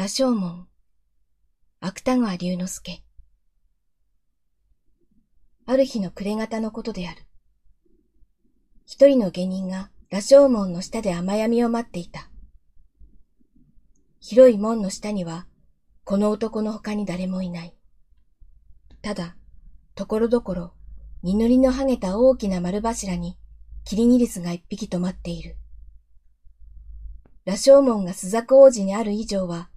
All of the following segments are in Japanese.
羅生門、芥川龍之介。ある日の暮れ方のことである。一人の下人が羅生門の下で雨闇を待っていた。広い門の下には、この男の他に誰もいない。ただ、ところどころ、二塗りの剥げた大きな丸柱に、キリギリスが一匹止まっている。羅生門が朱雀王子にある以上は、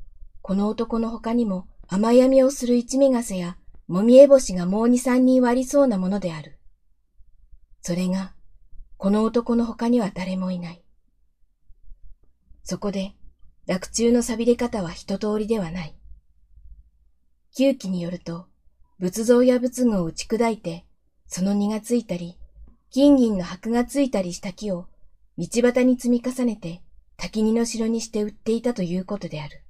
この男の他にも雨闇をする一味がせや、もみえ星がもう二三人はありそうなものである。それが、この男の他には誰もいない。そこで、落中の錆びれ方は一通りではない。旧記によると、仏像や仏具を打ち砕いて、その荷がついたり、金銀の箔がついたりした木を道端に積み重ねて滝荷の城にして売っていたということである。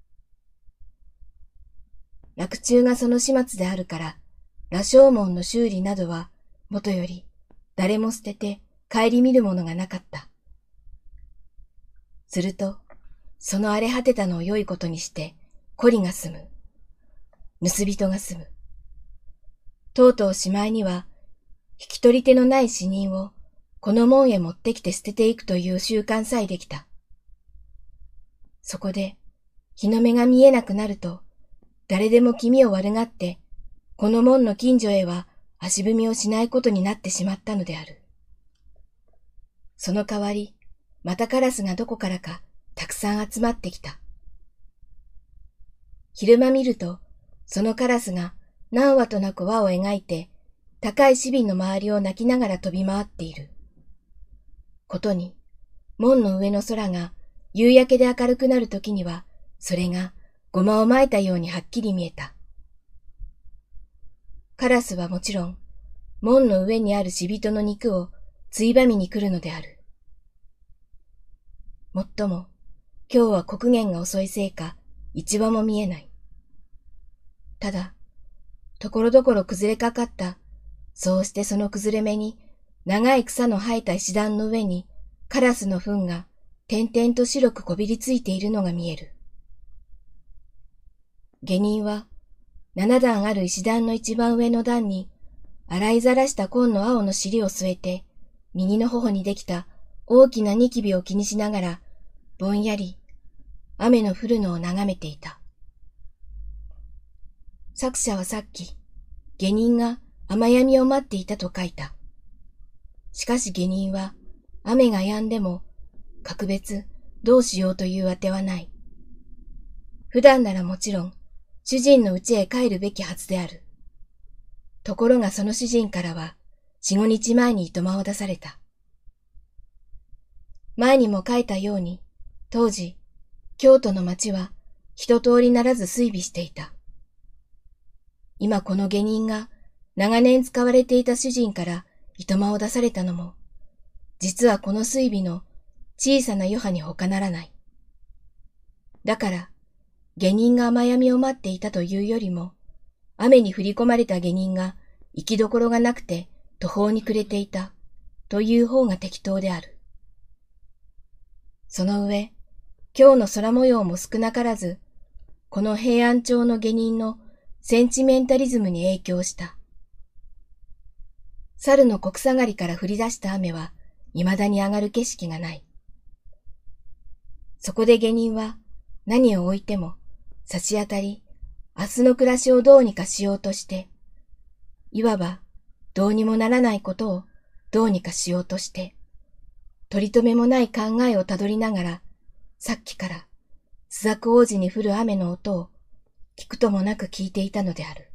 落中がその始末であるから、羅生門の修理などは、もとより、誰も捨てて帰り見るものがなかった。すると、その荒れ果てたのを良いことにして、孤りが住む。盗人が住む。とうとうしまいには、引き取り手のない死人を、この門へ持ってきて捨てていくという習慣さえできた。そこで、日の目が見えなくなると、誰でも気味を悪がって、この門の近所へは足踏みをしないことになってしまったのである。その代わり、またカラスがどこからかたくさん集まってきた。昼間見ると、そのカラスが何羽となく輪を描いて、高い市民の周りを泣きながら飛び回っている。ことに、門の上の空が夕焼けで明るくなるときには、それがごまを撒いたようにはっきり見えた。カラスはもちろん、門の上にある死人の肉をついばみに来るのである。もっとも、今日は黒源が遅いせいか、一羽も見えない。ただ、ところどころ崩れかかった、そうしてその崩れ目に、長い草の生えた石段の上に、カラスの糞が点々と白くこびりついているのが見える。下人は、七段ある石段の一番上の段に、洗いざらした紺の青の尻を据えて、右の頬にできた大きなニキビを気にしながら、ぼんやり、雨の降るのを眺めていた。作者はさっき、下人が雨闇を待っていたと書いた。しかし下人は、雨が止んでも格別どうしようというあてはない。普段ならもちろん、主人の家へ帰るべきはずである。ところがその主人からは、四五日前に糸間を出された。前にも書いたように、当時、京都の町は一通りならず追尾していた。今この下人が長年使われていた主人から糸間を出されたのも、実はこの追尾の小さな余波に他ならない。だから、下人が雨闇を待っていたというよりも、雨に降り込まれた下人が行きどころがなくて途方に暮れていたという方が適当である。その上、今日の空模様も少なからず、この平安町の下人のセンチメンタリズムに影響した。猿の国下がりから降り出した雨は、未だに上がる景色がない。そこで下人は何を置いても差し当たり、明日の暮らしをどうにかしようとして、いわばどうにもならないことをどうにかしようとして、取り留めもない考えをたどりながら、さっきから、スザク王子に降る雨の音を聞くともなく聞いていたのである。